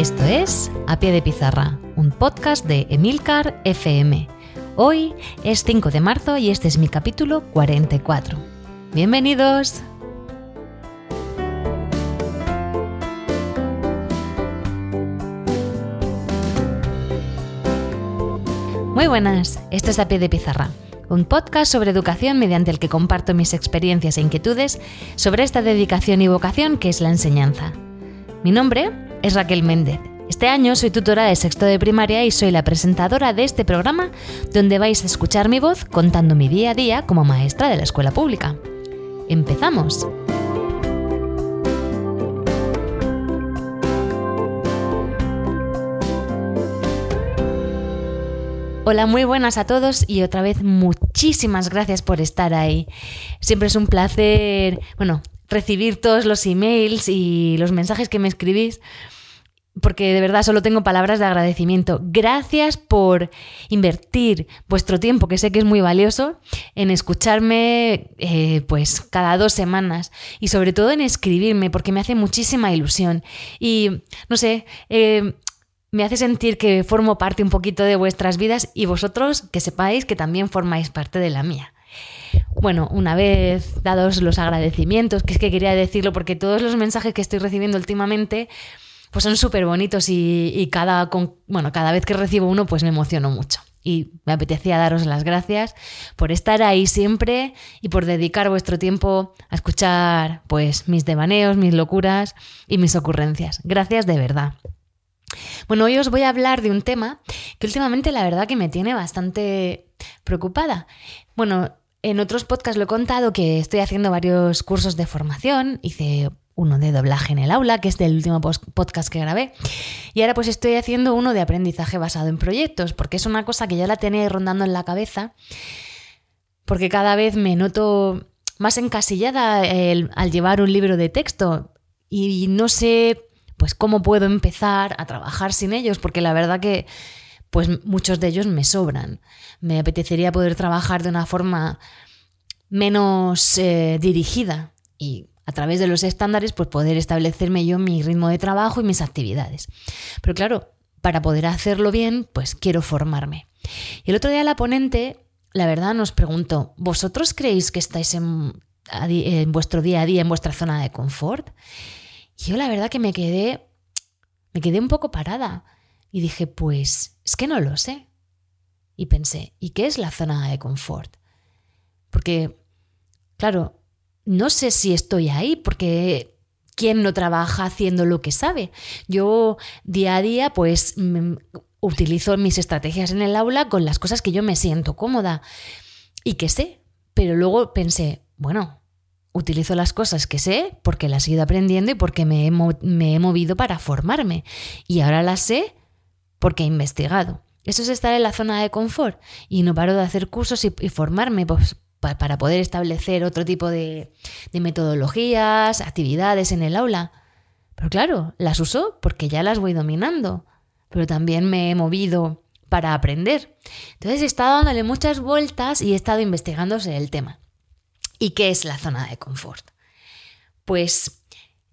Esto es A Pie de Pizarra, un podcast de Emilcar FM. Hoy es 5 de marzo y este es mi capítulo 44. Bienvenidos. Muy buenas, esto es A Pie de Pizarra, un podcast sobre educación mediante el que comparto mis experiencias e inquietudes sobre esta dedicación y vocación que es la enseñanza. Mi nombre es Raquel Méndez. Este año soy tutora de sexto de primaria y soy la presentadora de este programa donde vais a escuchar mi voz contando mi día a día como maestra de la escuela pública. ¡Empezamos! Hola, muy buenas a todos y otra vez muchísimas gracias por estar ahí. Siempre es un placer, bueno, recibir todos los emails y los mensajes que me escribís, porque de verdad solo tengo palabras de agradecimiento. Gracias por invertir vuestro tiempo, que sé que es muy valioso, en escucharme eh, pues cada dos semanas y sobre todo en escribirme, porque me hace muchísima ilusión. Y no sé, eh, me hace sentir que formo parte un poquito de vuestras vidas y vosotros que sepáis que también formáis parte de la mía. Bueno, una vez dados los agradecimientos, que es que quería decirlo porque todos los mensajes que estoy recibiendo últimamente pues son súper bonitos y, cada, bueno, cada vez que recibo uno pues me emociono mucho. Y me apetecía daros las gracias por estar ahí siempre y por dedicar vuestro tiempo a escuchar pues mis devaneos, mis locuras y mis ocurrencias. Gracias de verdad. Bueno, hoy os voy a hablar de un tema que últimamente la verdad que me tiene bastante preocupada. Bueno, en otros podcasts lo he contado que estoy haciendo varios cursos de formación, hice uno de doblaje en el aula, que es del último podcast que grabé, y ahora pues estoy haciendo uno de aprendizaje basado en proyectos, porque es una cosa que ya la tenía rondando en la cabeza, porque cada vez me noto más encasillada el, al llevar un libro de texto. Y no sé pues cómo puedo empezar a trabajar sin ellos, porque la verdad que pues muchos de ellos me sobran. Me apetecería poder trabajar de una forma menos eh, dirigida y a través de los estándares pues poder establecerme yo mi ritmo de trabajo y mis actividades. Pero claro, para poder hacerlo bien, pues quiero formarme. Y el otro día la ponente, la verdad, nos preguntó, ¿vosotros creéis que estáis en, en vuestro día a día, en vuestra zona de confort? Yo la verdad que me quedé, me quedé un poco parada y dije, pues es que no lo sé. Y pensé, ¿y qué es la zona de confort? Porque, claro, no sé si estoy ahí, porque ¿quién no trabaja haciendo lo que sabe? Yo día a día, pues utilizo mis estrategias en el aula con las cosas que yo me siento cómoda y que sé. Pero luego pensé, bueno, utilizo las cosas que sé porque las he ido aprendiendo y porque me he, me he, movido para formarme. Y ahora las sé porque he investigado. Eso es estar en la zona de confort y no paro de hacer cursos y, formarme pues, pa, para poder establecer otro tipo de, de metodologías, actividades en el aula. Pero claro, las uso porque ya las voy dominando, pero también me he movido para aprender. Entonces he estado dándole muchas vueltas y he estado investigándose el tema. ¿Y qué es la zona de confort? Pues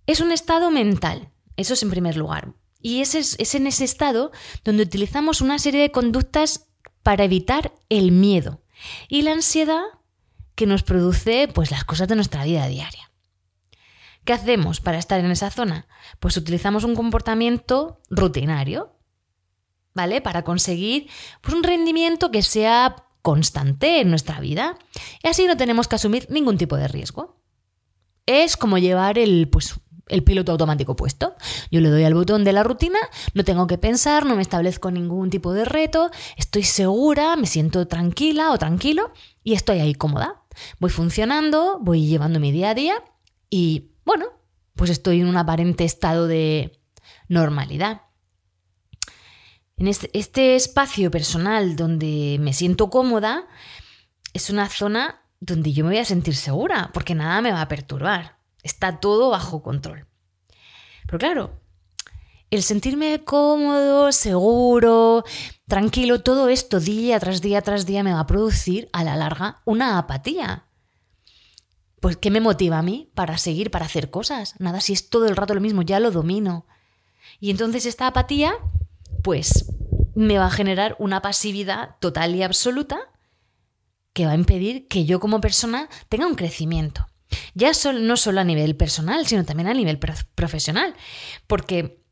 es un estado mental, eso es en primer lugar. Y es, es en ese estado donde utilizamos una serie de conductas para evitar el miedo y la ansiedad que nos produce pues, las cosas de nuestra vida diaria. ¿Qué hacemos para estar en esa zona? Pues utilizamos un comportamiento rutinario, ¿vale? Para conseguir pues, un rendimiento que sea constante en nuestra vida y así no tenemos que asumir ningún tipo de riesgo. Es como llevar el, pues, el piloto automático puesto. Yo le doy al botón de la rutina, no tengo que pensar, no me establezco ningún tipo de reto, estoy segura, me siento tranquila o tranquilo y estoy ahí cómoda. Voy funcionando, voy llevando mi día a día y, bueno, pues estoy en un aparente estado de normalidad. En este, espacio personal donde me siento cómoda es una zona donde yo me voy a sentir segura, porque nada me va a perturbar. Está todo bajo control. Pero claro, el sentirme cómodo, seguro, tranquilo, todo esto día tras día tras día me va a producir a la larga una apatía. Pues, ¿qué me motiva a mí para seguir, para hacer cosas? Nada, si es todo el rato lo mismo, ya lo domino. Y entonces esta apatía, pues, me va a generar una pasividad total y absoluta que va a impedir que yo como persona tenga un crecimiento. Ya no solo a nivel personal, sino también a nivel profesional. Porque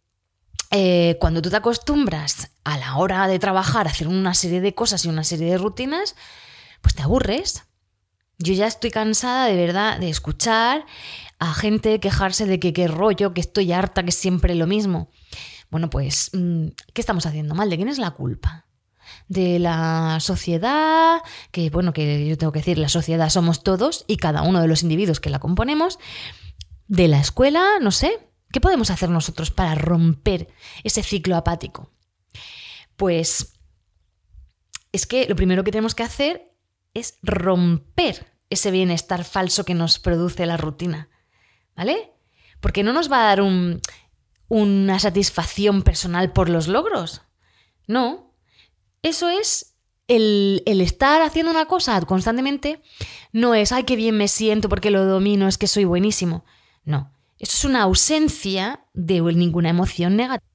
eh, cuando tú te acostumbras a la hora de trabajar a hacer una serie de cosas y una serie de rutinas, pues te aburres. Yo ya estoy cansada de verdad de escuchar a gente quejarse de que qué rollo, que estoy harta, que siempre lo mismo. Bueno, pues, mm, ¿qué estamos haciendo mal? ¿De quién es la culpa? De la sociedad, que bueno, que yo tengo que decir, la sociedad somos todos y cada uno de los individuos que la componemos, de la escuela, no sé, ¿qué podemos hacer nosotros para romper ese ciclo apático? Pues es que lo primero que tenemos que hacer es romper ese bienestar falso que nos produce la rutina, ¿vale? Porque no nos va a dar una satisfacción personal por los logros. No, eso es el, estar haciendo una cosa constantemente, no es, ay, qué bien me siento porque lo domino, es que soy buenísimo. No, eso es una ausencia de ninguna emoción negativa.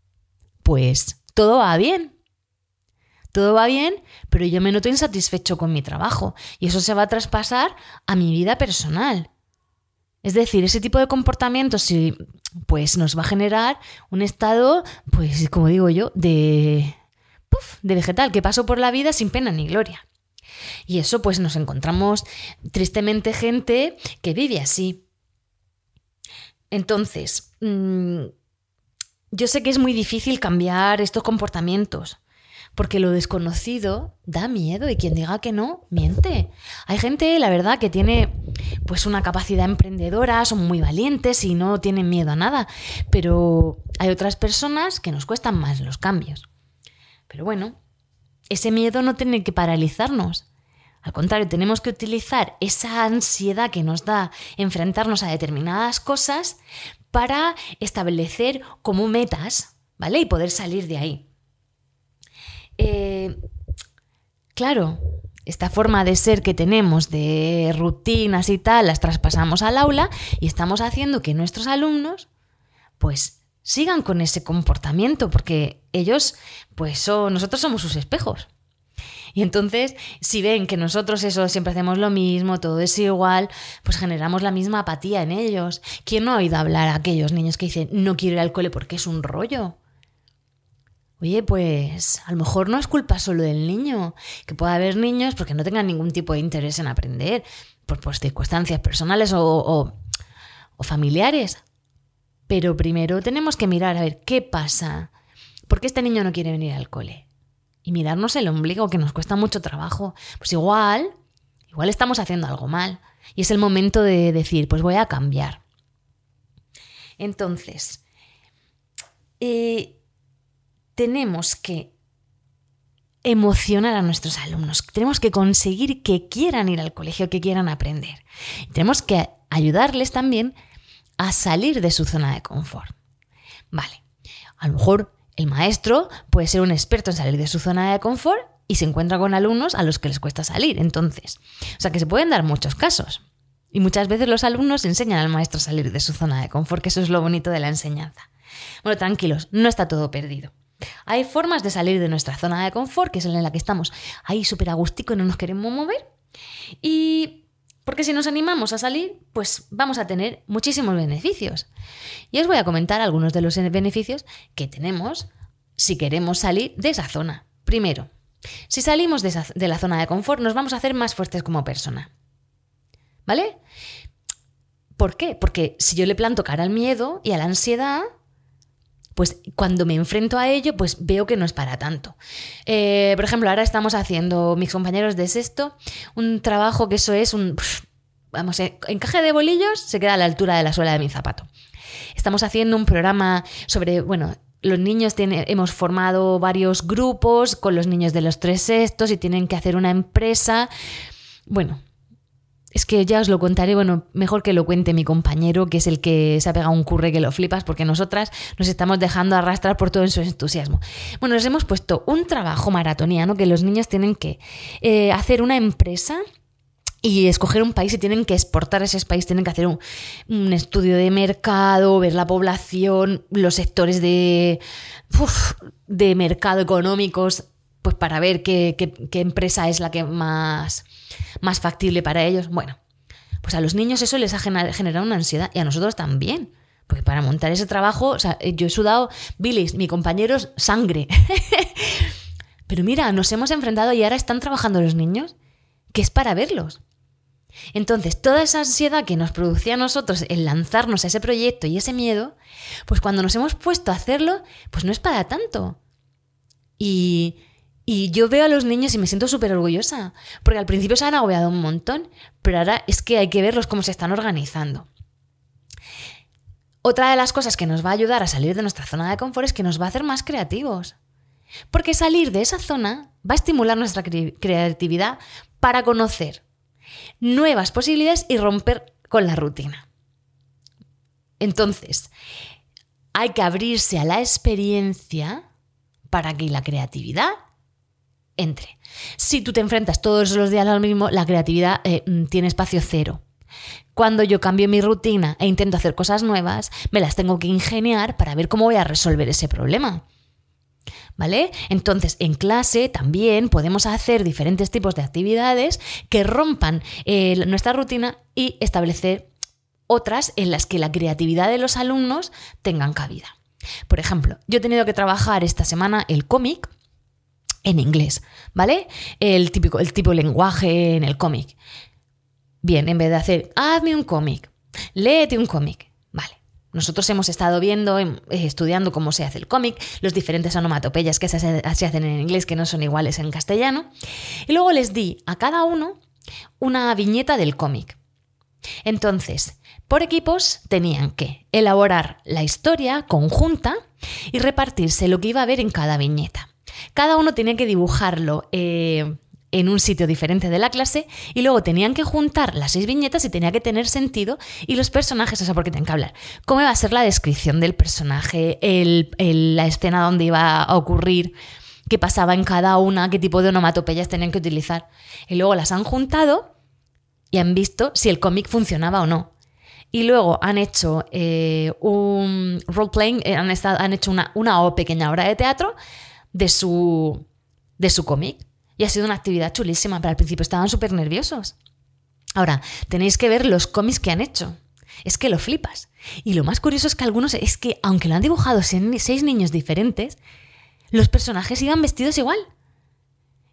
Pues todo va bien. Todo va bien, pero yo me noto insatisfecho con mi trabajo y eso se va a traspasar a mi vida personal. Es decir, ese tipo de comportamiento pues nos va a generar un estado, pues como digo yo, de, de vegetal que pasó por la vida sin pena ni gloria. Y eso pues nos encontramos tristemente gente que vive así. Entonces, mm, yo sé que es muy difícil cambiar estos comportamientos, porque lo desconocido da miedo y quien diga que no, miente. Hay gente, la verdad, que tiene pues una capacidad emprendedora, son muy valientes y no tienen miedo a nada, pero hay otras personas que nos cuestan más los cambios. Pero bueno, ese miedo no tiene que paralizarnos. Al contrario, tenemos que utilizar esa ansiedad que nos da enfrentarnos a determinadas cosas para establecer como metas, ¿vale? Y poder salir de ahí. Eh, claro, esta forma de ser que tenemos de rutinas y tal, las traspasamos al aula y estamos haciendo que nuestros alumnos, pues sigan con ese comportamiento, porque ellos, pues nosotros somos sus espejos. Y entonces, si ven que nosotros eso siempre hacemos lo mismo, todo es igual, pues generamos la misma apatía en ellos. ¿Quién no ha oído hablar a aquellos niños que dicen no quiero ir al cole porque es un rollo? Oye, pues a lo mejor no es culpa solo del niño, que pueda haber niños porque no tengan ningún tipo de interés en aprender, por, por circunstancias personales o familiares. Pero primero tenemos que mirar a ver qué pasa. ¿Por qué este niño no quiere venir al cole? Y mirarnos el ombligo, que nos cuesta mucho trabajo. Pues igual, igual estamos haciendo algo mal. Y es el momento de decir, pues voy a cambiar. Entonces, eh, tenemos que emocionar a nuestros alumnos. Tenemos que conseguir que quieran ir al colegio, que quieran aprender. tenemos que ayudarles también a salir de su zona de confort. Vale, a lo mejor el maestro puede ser un experto en salir de su zona de confort y se encuentra con alumnos a los que les cuesta salir. Entonces, o sea que se pueden dar muchos casos. Y muchas veces los alumnos enseñan al maestro a salir de su zona de confort, que eso es lo bonito de la enseñanza. Bueno, tranquilos, no está todo perdido. Hay formas de salir de nuestra zona de confort, que es en la que estamos ahí súper agustico y no nos queremos mover. Y porque si nos animamos a salir, pues vamos a tener muchísimos beneficios. Y os voy a comentar algunos de los beneficios que tenemos si queremos salir de esa zona. Primero, si salimos de, de la zona de confort, nos vamos a hacer más fuertes como persona. ¿Vale? ¿Por qué? Porque si yo le planto cara al miedo y a la ansiedad, pues cuando me enfrento a ello, pues veo que no es para tanto. Eh, por ejemplo, ahora estamos haciendo, mis compañeros de sexto, un trabajo que eso es un... Vamos, eh, encaje de bolillos se queda a la altura de la suela de mi zapato. Estamos haciendo un programa sobre, bueno, los niños tienen, hemos formado varios grupos con los niños de los tres sextos y tienen que hacer una empresa. Bueno, es que ya os lo contaré, bueno, mejor que lo cuente mi compañero, que es el que se ha pegado un curre que lo flipas, porque nosotras nos estamos dejando arrastrar por todo su entusiasmo. Bueno, nos hemos puesto un trabajo maratoniano que los niños tienen que eh, hacer una empresa y escoger un país y tienen que exportar a ese país, tienen que hacer un, estudio de mercado, ver la población, los sectores de, de mercado económicos, pues para ver qué, qué, qué, empresa es la que más, más factible para ellos. Bueno, pues a los niños eso les ha generado una ansiedad y a nosotros también. Porque para montar ese trabajo, o sea, yo he sudado bilis, mi compañero es sangre. Pero mira, nos hemos enfrentado y ahora están trabajando los niños, que es para verlos. Entonces, toda esa ansiedad que nos producía a nosotros el lanzarnos a ese proyecto y ese miedo, pues cuando nos hemos puesto a hacerlo, pues no es para tanto. Y, y yo veo a los niños y me siento súper orgullosa, porque al principio se han agobiado un montón, pero ahora es que hay que verlos cómo se están organizando. Otra de las cosas que nos va a ayudar a salir de nuestra zona de confort es que nos va a hacer más creativos. Porque salir de esa zona va a estimular nuestra cre creatividad para conocer nuevas posibilidades y romper con la rutina. Entonces, hay que abrirse a la experiencia para que la creatividad entre. Si tú te enfrentas todos los días al mismo, la creatividad eh, tiene espacio cero. Cuando yo cambio mi rutina e intento hacer cosas nuevas, me las tengo que ingeniar para ver cómo voy a resolver ese problema. ¿Vale? Entonces, en clase también podemos hacer diferentes tipos de actividades que rompan eh, nuestra rutina y establecer otras en las que la creatividad de los alumnos tengan cabida. Por ejemplo, yo he tenido que trabajar esta semana el cómic en inglés, ¿vale? El típico, el tipo de lenguaje en el cómic. Bien, en vez de hacer, hazme un cómic, léete un cómic, vale. Nosotros hemos estado viendo, em, eh, estudiando cómo se hace el cómic, los diferentes onomatopeyas que se, hacen en inglés que no son iguales en castellano, y luego les di a cada uno una viñeta del cómic. Entonces, por equipos tenían que elaborar la historia conjunta y repartirse lo que iba a ver en cada viñeta. Cada uno tenía que dibujarlo eh, en un sitio diferente de la clase y luego tenían que juntar las seis viñetas y tenía que tener sentido y los personajes, o sea, porque tienen que hablar. ¿Cómo iba a ser la descripción del personaje, el, la escena donde iba a ocurrir, qué pasaba en cada una, qué tipo de onomatopeyas tenían que utilizar? Y luego las han juntado y han visto si el cómic funcionaba o no. Y luego han hecho eh, un role-playing, eh, han, han, hecho una, una pequeña obra de teatro de su, de su cómic. Y ha sido una actividad chulísima, pero al principio estaban súper nerviosos. Ahora, tenéis que ver los cómics que han hecho. Es que lo flipas. Y lo más curioso es que algunos, es que aunque lo han dibujado seis niños diferentes, los personajes iban vestidos igual.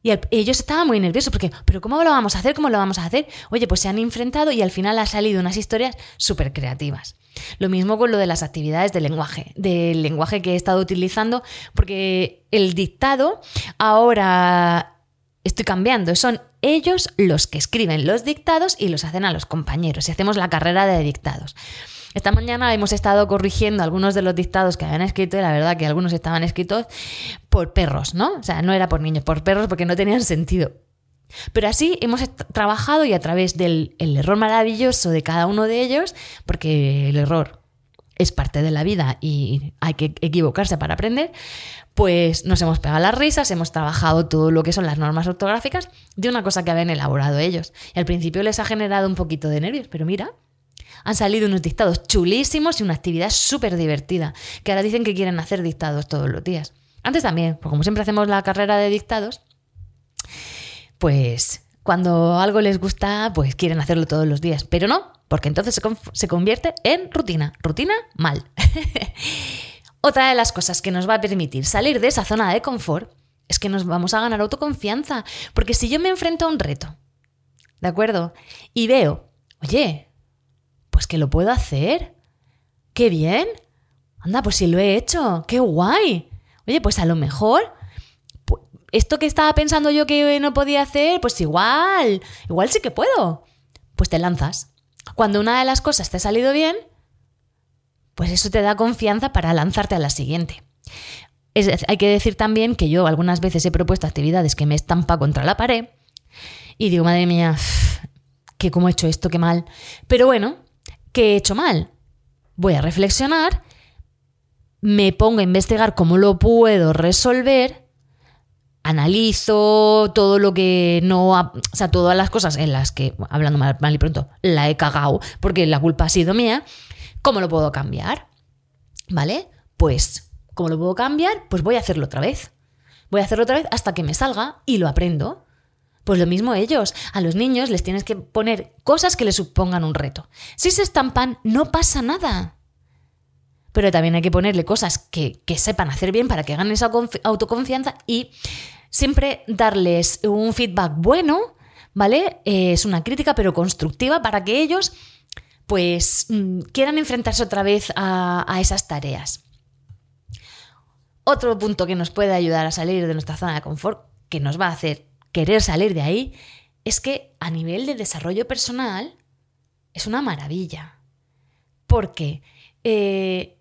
Y ellos estaban muy nerviosos porque, ¿pero cómo lo vamos a hacer? ¿Cómo lo vamos a hacer? Oye, pues se han enfrentado y al final ha salido unas historias súper creativas. Lo mismo con lo de las actividades del lenguaje, del lenguaje que he estado utilizando, porque el dictado ahora estoy cambiando, son ellos los que escriben los dictados y los hacen a los compañeros y hacemos la carrera de dictados. Esta mañana hemos estado corrigiendo algunos de los dictados que habían escrito y la verdad que algunos estaban escritos por perros, ¿no? O sea, no era por niños, por perros porque no tenían sentido. Pero así hemos trabajado y a través del error maravilloso de cada uno de ellos, porque el error es parte de la vida y hay que equivocarse para aprender, pues nos hemos pegado las risas, hemos trabajado todo lo que son las normas ortográficas de una cosa que habían elaborado ellos. Y al principio les ha generado un poquito de nervios, pero mira, han salido unos dictados chulísimos y una actividad súper divertida, que ahora dicen que quieren hacer dictados todos los días. Antes también, porque como siempre hacemos la carrera de dictados, pues cuando algo les gusta, pues quieren hacerlo todos los días. Pero no, porque entonces se, se convierte en rutina. Rutina mal. Otra de las cosas que nos va a permitir salir de esa zona de confort es que nos vamos a ganar autoconfianza. Porque si yo me enfrento a un reto, ¿de acuerdo? Y veo, oye, pues que lo puedo hacer. ¡Qué bien! Anda, pues sí lo he hecho. ¡Qué guay! Oye, pues a lo mejor esto que estaba pensando yo que no podía hacer, pues igual, igual sí que puedo. Pues te lanzas. Cuando una de las cosas te ha salido bien, pues eso te da confianza para lanzarte a la siguiente. Hay que decir también que yo algunas veces he propuesto actividades que me estampa contra la pared y digo, madre mía, que cómo he hecho esto, qué mal. Pero bueno, ¿qué he hecho mal? Voy a reflexionar, me pongo a investigar cómo lo puedo resolver, analizo todo lo que no, ha- o sea, todas las cosas en las que, hablando mal, mal y pronto, la he cagado porque la culpa ha sido mía, ¿cómo lo puedo cambiar? ¿Vale? Pues, ¿cómo lo puedo cambiar? Pues voy a hacerlo otra vez. Voy a hacerlo otra vez hasta que me salga y lo aprendo. Pues lo mismo ellos. A los niños les tienes que poner cosas que les supongan un reto. Si se estampan, no pasa nada. Pero también hay que ponerle cosas que, que sepan hacer bien para que ganen esa confi- autoconfianza y siempre darles un feedback bueno, ¿vale? Eh, es una crítica pero constructiva para que ellos pues mm, quieran enfrentarse otra vez a, a esas tareas. Otro punto que nos puede ayudar a salir de nuestra zona de confort, que nos va a hacer querer salir de ahí, es que a nivel de desarrollo personal es una maravilla. Porque eh,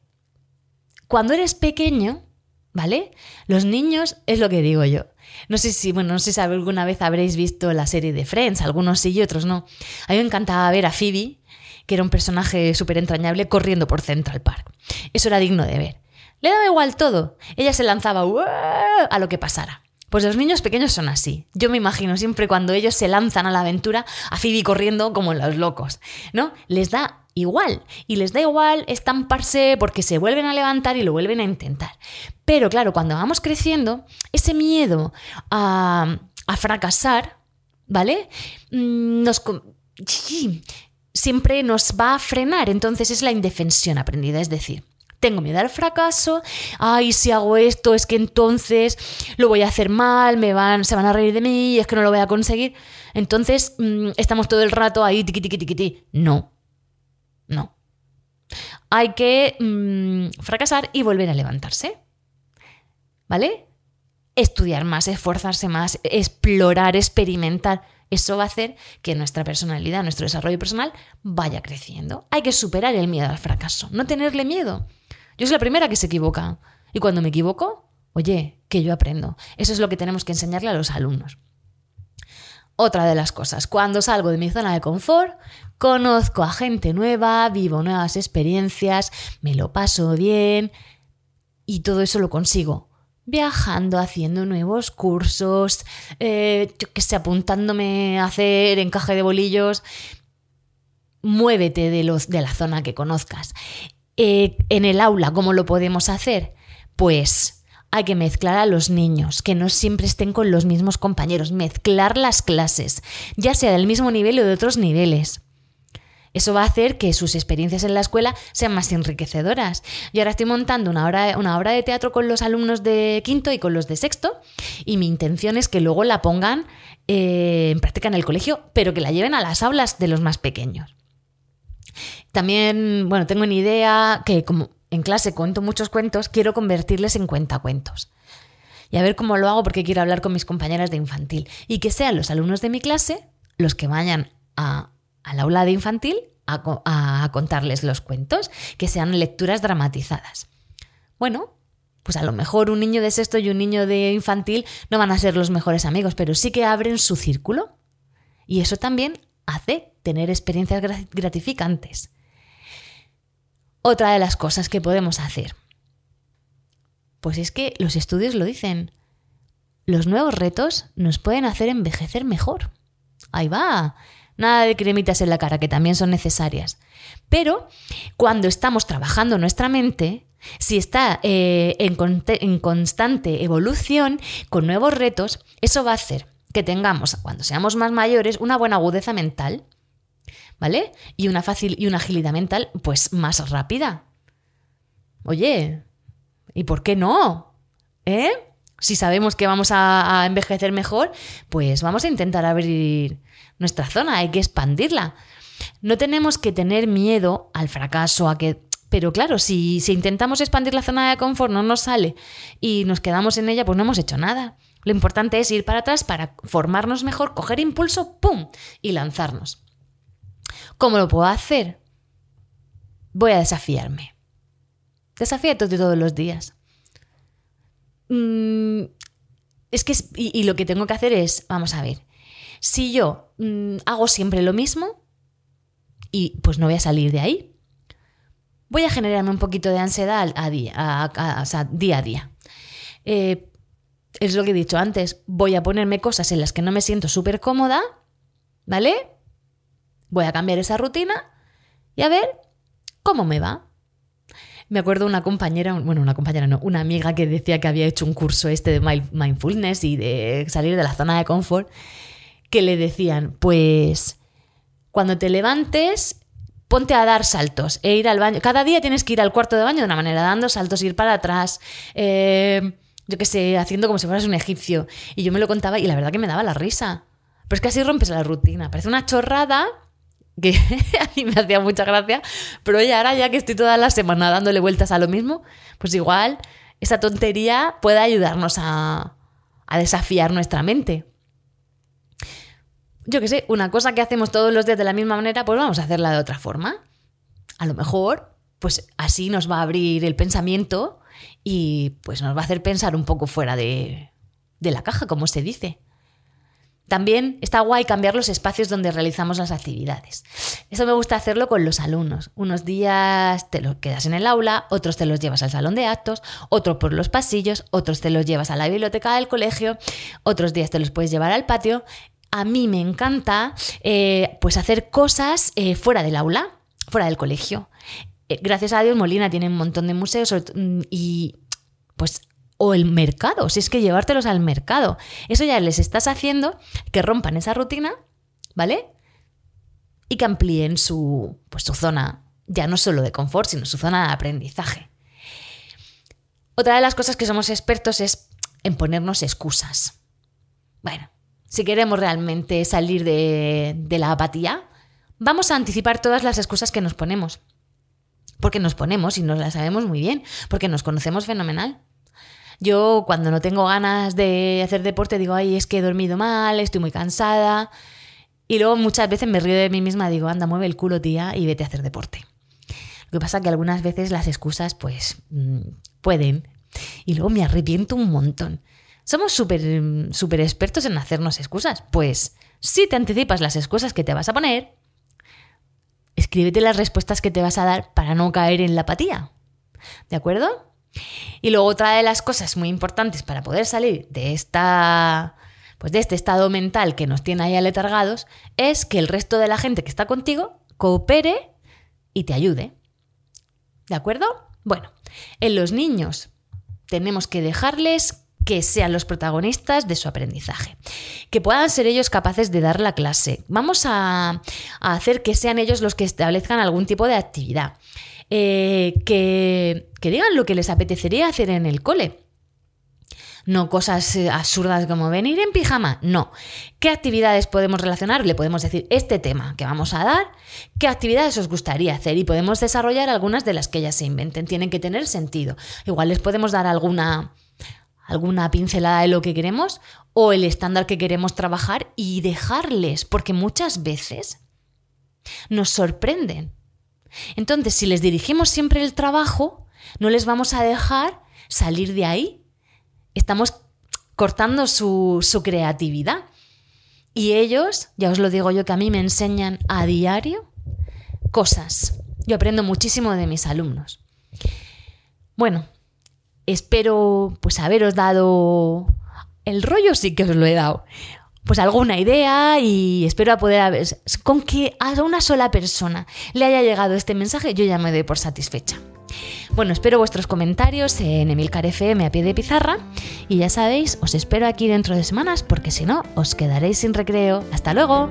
cuando eres pequeño, ¿vale? Los niños, es lo que digo yo. No sé si, bueno, no sé si alguna vez habréis visto la serie de Friends, algunos sí y otros no. A mí me encantaba ver a Phoebe, que era un personaje súper entrañable, corriendo por Central Park. Eso era digno de ver. Le daba igual todo. Ella se lanzaba a lo que pasara. Pues los niños pequeños son así. Yo me imagino siempre cuando ellos se lanzan a la aventura, a Phoebe corriendo como los locos, ¿no? Les da igual. Y les da igual estamparse porque se vuelven a levantar y lo vuelven a intentar. Pero claro, cuando vamos creciendo, ese miedo a, fracasar, ¿vale? Mm, Nos, siempre nos va a frenar. Entonces es la indefensión aprendida. Es decir, tengo miedo al fracaso, ay, si hago esto es que entonces lo voy a hacer mal, me van, se van a reír de mí es que no lo voy a conseguir. Entonces mm, estamos todo el rato ahí, tiqui, tiqui, tiqui. No, no. Hay que mm, fracasar y volver a levantarse. ¿Vale? Estudiar más, esforzarse más, explorar, experimentar. Eso va a hacer que nuestra personalidad, nuestro desarrollo personal vaya creciendo. Hay que superar el miedo al fracaso, no tenerle miedo. Yo soy la primera que se equivoca. Y cuando me equivoco, oye, que yo aprendo. Eso es lo que tenemos que enseñarle a los alumnos. Otra de las cosas, cuando salgo de mi zona de confort, conozco a gente nueva, vivo nuevas experiencias, me lo paso bien y todo eso lo consigo viajando, haciendo nuevos cursos, eh, yo que sé, apuntándome a hacer encaje de bolillos. Muévete de, los, de la zona que conozcas. Eh, en el aula, ¿cómo lo podemos hacer? Pues hay que mezclar a los niños, que no siempre estén con los mismos compañeros, mezclar las clases, ya sea del mismo nivel o de otros niveles. Eso va a hacer que sus experiencias en la escuela sean más enriquecedoras. Yo ahora estoy montando una obra, una obra de teatro con los alumnos de quinto y con los de sexto y mi intención es que luego la pongan eh, en práctica en el colegio, pero que la lleven a las aulas de los más pequeños. También, bueno, tengo una idea que como en clase cuento muchos cuentos, quiero convertirles en cuentacuentos. Y a ver cómo lo hago porque quiero hablar con mis compañeras de infantil y que sean los alumnos de mi clase los que vayan a al aula de infantil a, a contarles los cuentos, que sean lecturas dramatizadas. Bueno, pues a lo mejor un niño de sexto y un niño de infantil no van a ser los mejores amigos, pero sí que abren su círculo. Y eso también hace tener experiencias gra- gratificantes. Otra de las cosas que podemos hacer. Pues es que los estudios lo dicen. Los nuevos retos nos pueden hacer envejecer mejor. Ahí va. Nada de cremitas en la cara, que también son necesarias. Pero cuando estamos trabajando nuestra mente, si está eh, en, constante evolución, con nuevos retos, eso va a hacer que tengamos, cuando seamos más mayores, una buena agudeza mental, ¿vale? Y una fácil y una agilidad mental, pues más rápida. Oye, ¿y por qué no? ¿Eh? Si sabemos que vamos a, envejecer mejor, pues vamos a intentar abrir nuestra zona, hay que expandirla. No tenemos que tener miedo al fracaso, a que... Pero claro, si, si intentamos expandir la zona de confort, no nos sale y nos quedamos en ella, pues no hemos hecho nada. Lo importante es ir para atrás para formarnos mejor, coger impulso, ¡pum! y lanzarnos. ¿Cómo lo puedo hacer? Voy a desafiarme. Desafíate todos los días. Mm, es que y, lo que tengo que hacer es, vamos a ver, si yo mm, hago siempre lo mismo y pues no voy a salir de ahí, voy a generarme un poquito de ansiedad a día a, día. Eh, es lo que he dicho antes, voy a ponerme cosas en las que no me siento súper cómoda, ¿vale? Voy a cambiar esa rutina y a ver cómo me va. Me acuerdo una compañera, bueno, una compañera no, una amiga que decía que había hecho un curso este de mindfulness y de salir de la zona de confort, que le decían, pues cuando te levantes, ponte a dar saltos e ir al baño. Cada día tienes que ir al cuarto de baño de una manera, dando saltos, ir para atrás. Eh, yo qué sé, haciendo como si fueras un egipcio. Y yo me lo contaba y la verdad que me daba la risa. Pero es que así rompes la rutina. Parece una chorrada que a mí me hacía mucha gracia, pero oye, ahora ya que estoy toda la semana dándole vueltas a lo mismo, pues igual esa tontería puede ayudarnos a, a desafiar nuestra mente. Yo qué sé, una cosa que hacemos todos los días de la misma manera, pues vamos a hacerla de otra forma. A lo mejor, pues así nos va a abrir el pensamiento y pues nos va a hacer pensar un poco fuera de, la caja, como se dice. También está guay cambiar los espacios donde realizamos las actividades. Eso me gusta hacerlo con los alumnos. Unos días te los quedas en el aula, otros te los llevas al salón de actos, otros por los pasillos, otros te los llevas a la biblioteca del colegio, otros días te los puedes llevar al patio. A mí me encanta eh, pues hacer cosas eh, fuera del aula, fuera del colegio. Eh, gracias a Dios Molina tiene un montón de museos mm, y pues o el mercado, si es que llevártelos al mercado. Eso ya les estás haciendo que rompan esa rutina, ¿vale? Y que amplíen su, pues, su zona, ya no solo de confort, sino su zona de aprendizaje. Otra de las cosas que somos expertos es en ponernos excusas. Bueno, si queremos realmente salir de, de la apatía, vamos a anticipar todas las excusas que nos ponemos. Porque nos ponemos y nos las sabemos muy bien, porque nos conocemos fenomenal. Yo cuando no tengo ganas de hacer deporte digo, ay, es que he dormido mal, estoy muy cansada. Y luego muchas veces me río de mí misma, digo, anda, mueve el culo, tía, y vete a hacer deporte. Lo que pasa es que algunas veces las excusas, pues, mm, pueden. Y luego me arrepiento un montón. Somos súper súper expertos en hacernos excusas. Pues, si te anticipas las excusas que te vas a poner, escríbete las respuestas que te vas a dar para no caer en la apatía. ¿De acuerdo? Y luego otra de las cosas muy importantes para poder salir de esta pues de este estado mental que nos tiene ahí aletargados es que el resto de la gente que está contigo coopere y te ayude. ¿De acuerdo? Bueno, en los niños tenemos que dejarles que sean los protagonistas de su aprendizaje, que puedan ser ellos capaces de dar la clase. Vamos a, hacer que sean ellos los que establezcan algún tipo de actividad, eh, que, que digan lo que les apetecería hacer en el cole. No cosas eh, absurdas como venir en pijama, no. ¿Qué actividades podemos relacionar? Le podemos decir este tema que vamos a dar, qué actividades os gustaría hacer y podemos desarrollar algunas de las que ellas se inventen. Tienen que tener sentido. Igual les podemos dar alguna alguna pincelada de lo que queremos o el estándar que queremos trabajar y dejarles, porque muchas veces nos sorprenden. Entonces, si les dirigimos siempre el trabajo, no les vamos a dejar salir de ahí. Estamos cortando su, su creatividad. Y ellos, ya os lo digo yo, que a mí me enseñan a diario cosas. Yo aprendo muchísimo de mis alumnos. Bueno, Espero pues haberos dado el rollo, sí que os lo he dado. Pues alguna idea y espero poder haber, con que a una sola persona le haya llegado este mensaje, yo ya me doy por satisfecha. Bueno, espero vuestros comentarios en Emilcar FM a pie de pizarra y ya sabéis, os espero aquí dentro de semanas porque si no, os quedaréis sin recreo. ¡Hasta luego!